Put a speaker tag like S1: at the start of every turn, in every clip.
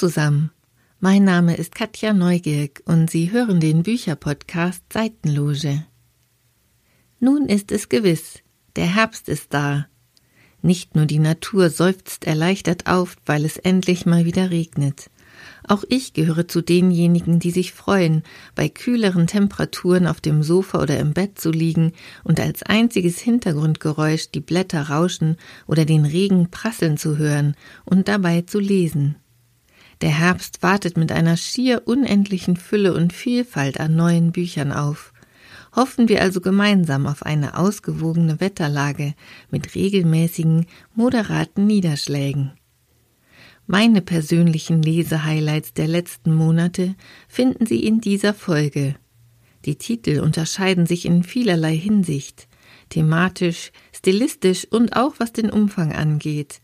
S1: zusammen. Mein Name ist Katja Neugierk und Sie hören den Bücherpodcast Seitenloge. Nun ist es gewiss, der Herbst ist da. Nicht nur die Natur seufzt erleichtert auf, weil es endlich mal wieder regnet. Auch ich gehöre zu denjenigen, die sich freuen, bei kühleren Temperaturen auf dem Sofa oder im Bett zu liegen und als einziges Hintergrundgeräusch die Blätter rauschen oder den Regen prasseln zu hören und dabei zu lesen. Der Herbst wartet mit einer schier unendlichen Fülle und Vielfalt an neuen Büchern auf. Hoffen wir also gemeinsam auf eine ausgewogene Wetterlage mit regelmäßigen, moderaten Niederschlägen. Meine persönlichen Lesehighlights der letzten Monate finden Sie in dieser Folge. Die Titel unterscheiden sich in vielerlei Hinsicht, thematisch, stilistisch und auch was den Umfang angeht.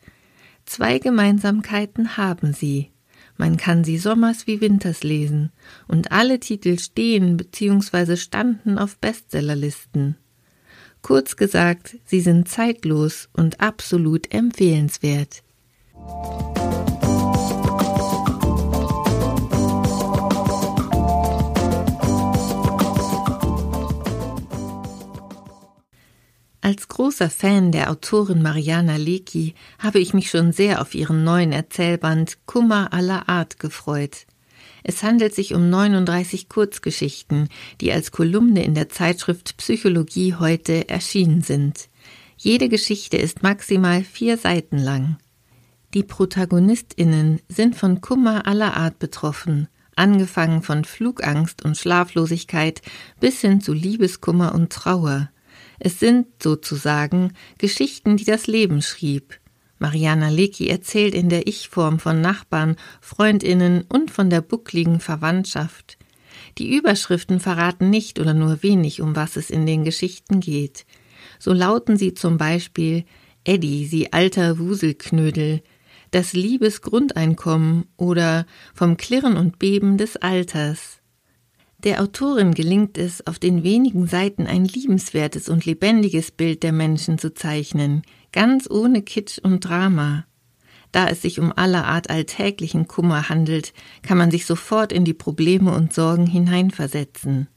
S1: Zwei Gemeinsamkeiten haben sie. Man kann sie sommers wie winters lesen, und alle Titel stehen bzw. standen auf Bestsellerlisten. Kurz gesagt, sie sind zeitlos und absolut empfehlenswert. Als großer Fan der Autorin Mariana Lecki habe ich mich schon sehr auf ihren neuen Erzählband Kummer aller Art gefreut. Es handelt sich um 39 Kurzgeschichten, die als Kolumne in der Zeitschrift Psychologie heute erschienen sind. Jede Geschichte ist maximal vier Seiten lang. Die ProtagonistInnen sind von Kummer aller Art betroffen, angefangen von Flugangst und Schlaflosigkeit bis hin zu Liebeskummer und Trauer. Es sind sozusagen Geschichten, die das Leben schrieb. Mariana Lecki erzählt in der Ich-Form von Nachbarn, Freundinnen und von der buckligen Verwandtschaft. Die Überschriften verraten nicht oder nur wenig, um was es in den Geschichten geht. So lauten sie zum Beispiel Eddie, sie alter Wuselknödel, das Liebesgrundeinkommen oder vom Klirren und Beben des Alters. Der Autorin gelingt es, auf den wenigen Seiten ein liebenswertes und lebendiges Bild der Menschen zu zeichnen, ganz ohne Kitsch und Drama. Da es sich um aller Art alltäglichen Kummer handelt, kann man sich sofort in die Probleme und Sorgen hineinversetzen.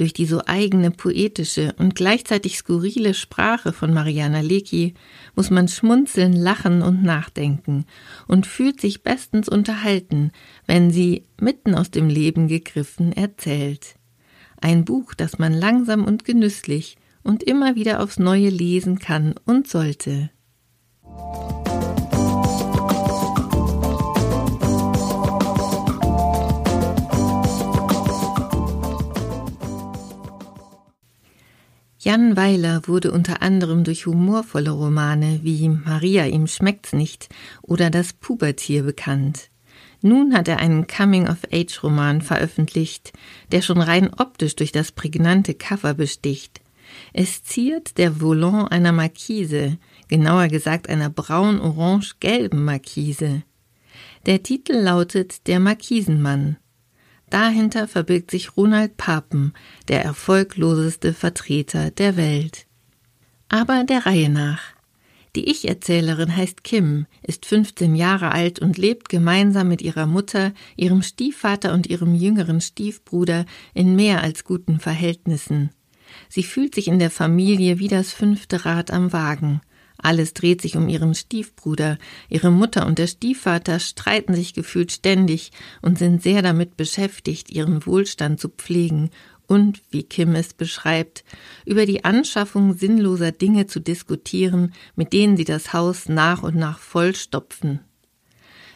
S1: Durch die so eigene poetische und gleichzeitig skurrile Sprache von Mariana Lecki muss man schmunzeln, lachen und nachdenken und fühlt sich bestens unterhalten, wenn sie, mitten aus dem Leben gegriffen, erzählt. Ein Buch, das man langsam und genüsslich und immer wieder aufs Neue lesen kann und sollte. Jan Weiler wurde unter anderem durch humorvolle Romane wie Maria ihm schmeckt's nicht oder Das Pubertier bekannt. Nun hat er einen Coming-of-Age-Roman veröffentlicht, der schon rein optisch durch das prägnante Cover besticht. Es ziert der Volant einer Markise, genauer gesagt einer braun-orange-gelben Markise. Der Titel lautet Der Markisenmann Dahinter verbirgt sich Ronald Papen, der erfolgloseste Vertreter der Welt. Aber der Reihe nach. Die Ich-Erzählerin heißt Kim, ist 15 Jahre alt und lebt gemeinsam mit ihrer Mutter, ihrem Stiefvater und ihrem jüngeren Stiefbruder in mehr als guten Verhältnissen. Sie fühlt sich in der Familie wie das fünfte Rad am Wagen. Alles dreht sich um ihren Stiefbruder. Ihre Mutter und der Stiefvater streiten sich gefühlt ständig und sind sehr damit beschäftigt, ihren Wohlstand zu pflegen und, wie Kim es beschreibt, über die Anschaffung sinnloser Dinge zu diskutieren, mit denen sie das Haus nach und nach vollstopfen.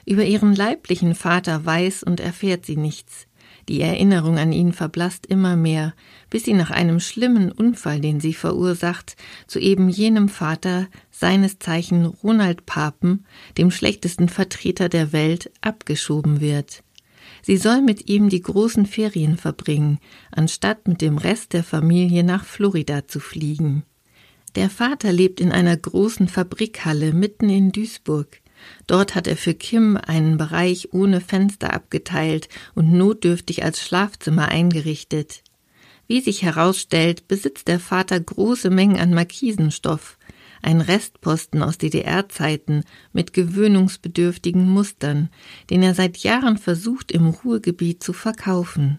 S1: Über ihren leiblichen Vater weiß und erfährt sie nichts. Die Erinnerung an ihn verblasst immer mehr, bis sie nach einem schlimmen Unfall, den sie verursacht, zu eben jenem Vater, seines Zeichen Ronald Papen, dem schlechtesten Vertreter der Welt, abgeschoben wird. Sie soll mit ihm die großen Ferien verbringen, anstatt mit dem Rest der Familie nach Florida zu fliegen. Der Vater lebt in einer großen Fabrikhalle mitten in Duisburg. Dort hat er für Kim einen Bereich ohne Fenster abgeteilt und notdürftig als Schlafzimmer eingerichtet. Wie sich herausstellt, besitzt der Vater große Mengen an Markisenstoff. ein Restposten aus DDR-Zeiten mit gewöhnungsbedürftigen Mustern, den er seit Jahren versucht im Ruhrgebiet zu verkaufen.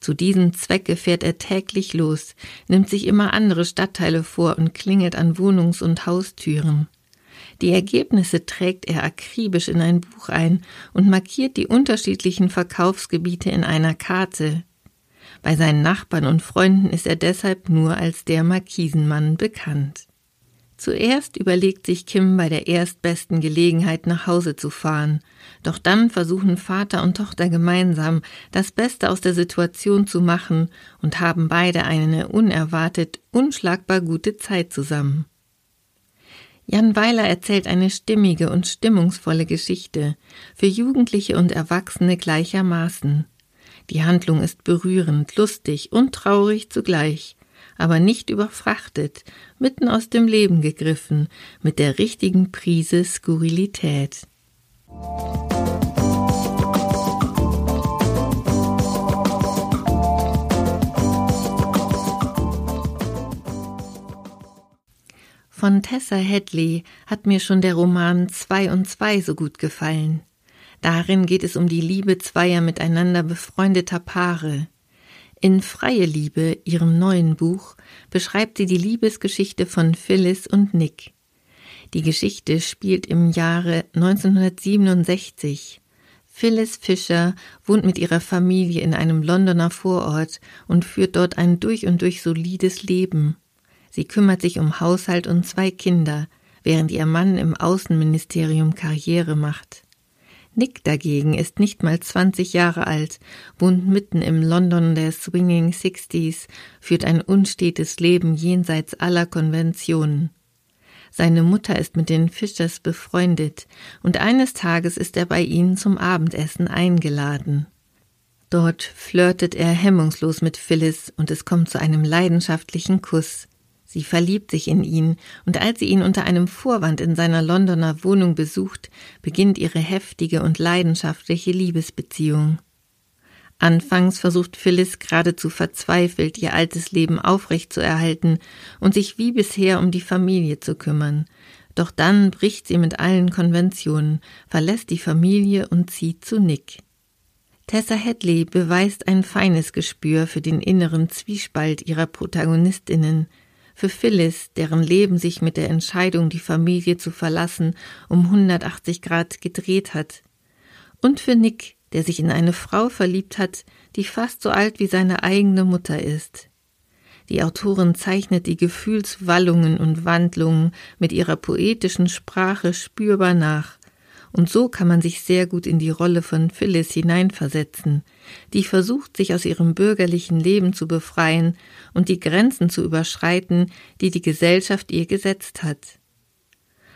S1: Zu diesem Zwecke fährt er täglich los, nimmt sich immer andere Stadtteile vor und klingelt an Wohnungs- und Haustüren. Die Ergebnisse trägt er akribisch in ein Buch ein und markiert die unterschiedlichen Verkaufsgebiete in einer Karte. Bei seinen Nachbarn und Freunden ist er deshalb nur als der Markisenmann bekannt. Zuerst überlegt sich Kim bei der erstbesten Gelegenheit nach Hause zu fahren, doch dann versuchen Vater und Tochter gemeinsam das Beste aus der Situation zu machen und haben beide eine unerwartet unschlagbar gute Zeit zusammen. Jan Weiler erzählt eine stimmige und stimmungsvolle Geschichte, für Jugendliche und Erwachsene gleichermaßen. Die Handlung ist berührend, lustig und traurig zugleich, aber nicht überfrachtet, mitten aus dem Leben gegriffen, mit der richtigen Prise Skurrilität. Von Tessa Hadley hat mir schon der Roman Zwei und Zwei so gut gefallen. Darin geht es um die Liebe zweier miteinander befreundeter Paare. In Freie Liebe, ihrem neuen Buch, beschreibt sie die Liebesgeschichte von Phyllis und Nick. Die Geschichte spielt im Jahre 1967. Phyllis Fischer wohnt mit ihrer Familie in einem Londoner Vorort und führt dort ein durch und durch solides Leben. Sie kümmert sich um Haushalt und zwei Kinder, während ihr Mann im Außenministerium Karriere macht. Nick dagegen ist nicht mal 20 Jahre alt, wohnt mitten im London der Swinging Sixties, führt ein unstetes Leben jenseits aller Konventionen. Seine Mutter ist mit den Fischers befreundet, und eines Tages ist er bei ihnen zum Abendessen eingeladen. Dort flirtet er hemmungslos mit Phyllis und es kommt zu einem leidenschaftlichen Kuss. Sie verliebt sich in ihn, und als sie ihn unter einem Vorwand in seiner Londoner Wohnung besucht, beginnt ihre heftige und leidenschaftliche Liebesbeziehung. Anfangs versucht Phyllis geradezu verzweifelt, ihr altes Leben aufrechtzuerhalten und sich wie bisher um die Familie zu kümmern. Doch dann bricht sie mit allen Konventionen, verlässt die Familie und zieht zu Nick. Tessa Hadley beweist ein feines Gespür für den inneren Zwiespalt ihrer Protagonistinnen – für Phyllis, deren Leben sich mit der Entscheidung, die Familie zu verlassen, um 180 Grad gedreht hat. Und für Nick, der sich in eine Frau verliebt hat, die fast so alt wie seine eigene Mutter ist. Die Autorin zeichnet die Gefühlswallungen und Wandlungen mit ihrer poetischen Sprache spürbar nach. Und so kann man sich sehr gut in die Rolle von Phyllis hineinversetzen, die versucht, sich aus ihrem bürgerlichen Leben zu befreien und die Grenzen zu überschreiten, die die Gesellschaft ihr gesetzt hat.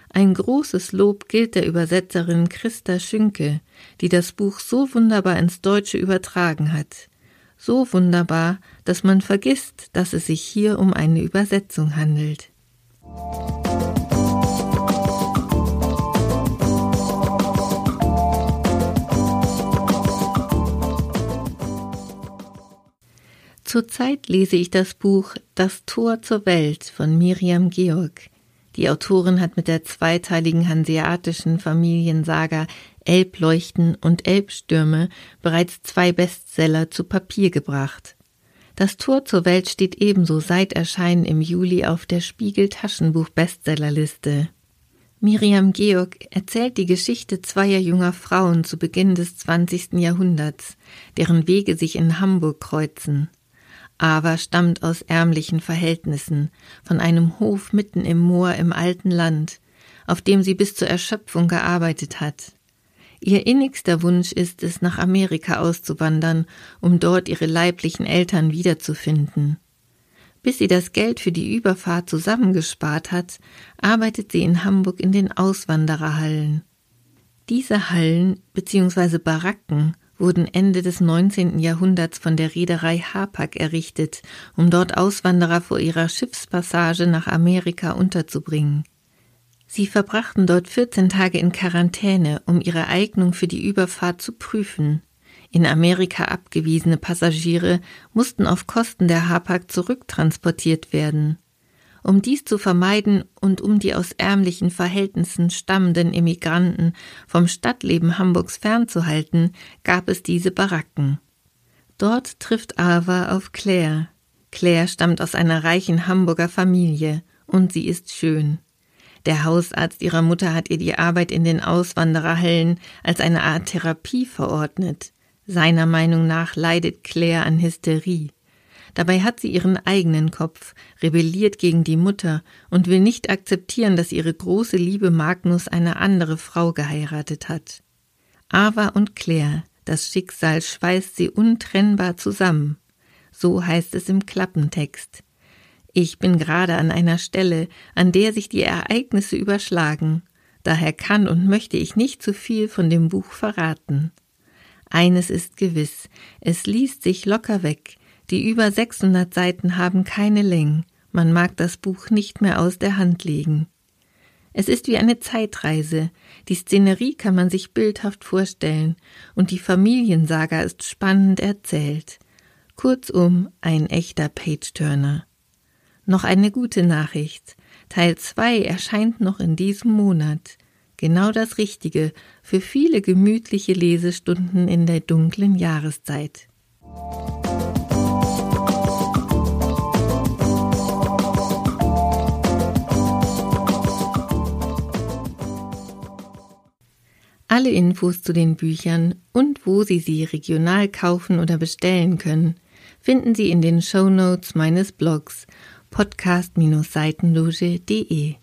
S1: Ein großes Lob gilt der Übersetzerin Christa Schünke, die das Buch so wunderbar ins Deutsche übertragen hat. So wunderbar, dass man vergisst, dass es sich hier um eine Übersetzung handelt. Zurzeit lese ich das Buch Das Tor zur Welt von Miriam Georg. Die Autorin hat mit der zweiteiligen hanseatischen Familiensaga Elbleuchten und Elbstürme bereits zwei Bestseller zu Papier gebracht. Das Tor zur Welt steht ebenso seit Erscheinen im Juli auf der Spiegel Taschenbuch Bestsellerliste. Miriam Georg erzählt die Geschichte zweier junger Frauen zu Beginn des 20. Jahrhunderts, deren Wege sich in Hamburg kreuzen. Ava stammt aus ärmlichen Verhältnissen, von einem Hof mitten im Moor im alten Land, auf dem sie bis zur Erschöpfung gearbeitet hat. Ihr innigster Wunsch ist es, nach Amerika auszuwandern, um dort ihre leiblichen Eltern wiederzufinden. Bis sie das Geld für die Überfahrt zusammengespart hat, arbeitet sie in Hamburg in den Auswandererhallen. Diese Hallen bzw. Baracken wurden Ende des 19. Jahrhunderts von der Reederei Hapag errichtet, um dort Auswanderer vor ihrer Schiffspassage nach Amerika unterzubringen. Sie verbrachten dort 14 Tage in Quarantäne, um ihre Eignung für die Überfahrt zu prüfen. In Amerika abgewiesene Passagiere mussten auf Kosten der Hapag zurücktransportiert werden. Um dies zu vermeiden und um die aus ärmlichen Verhältnissen stammenden Emigranten vom Stadtleben Hamburgs fernzuhalten, gab es diese Baracken. Dort trifft Ava auf Claire. Claire stammt aus einer reichen Hamburger Familie und sie ist schön. Der Hausarzt ihrer Mutter hat ihr die Arbeit in den Auswandererhallen als eine Art Therapie verordnet. Seiner Meinung nach leidet Claire an Hysterie. Dabei hat sie ihren eigenen Kopf, rebelliert gegen die Mutter und will nicht akzeptieren, dass ihre große Liebe Magnus eine andere Frau geheiratet hat. Ava und Claire, das Schicksal schweißt sie untrennbar zusammen. So heißt es im Klappentext. Ich bin gerade an einer Stelle, an der sich die Ereignisse überschlagen. Daher kann und möchte ich nicht zu viel von dem Buch verraten. Eines ist gewiss, es liest sich locker weg, die über 600 Seiten haben keine Längen. Man mag das Buch nicht mehr aus der Hand legen. Es ist wie eine Zeitreise. Die Szenerie kann man sich bildhaft vorstellen und die Familiensaga ist spannend erzählt. Kurzum, ein echter Page-Turner. Noch eine gute Nachricht. Teil 2 erscheint noch in diesem Monat. Genau das Richtige für viele gemütliche Lesestunden in der dunklen Jahreszeit. Alle Infos zu den Büchern und wo Sie sie regional kaufen oder bestellen können, finden Sie in den Show Notes meines Blogs podcast-seitenloge.de.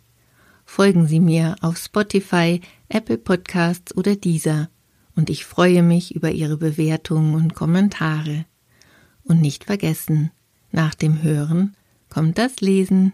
S1: Folgen Sie mir auf Spotify, Apple Podcasts oder dieser und ich freue mich über Ihre Bewertungen und Kommentare. Und nicht vergessen, nach dem Hören kommt das Lesen.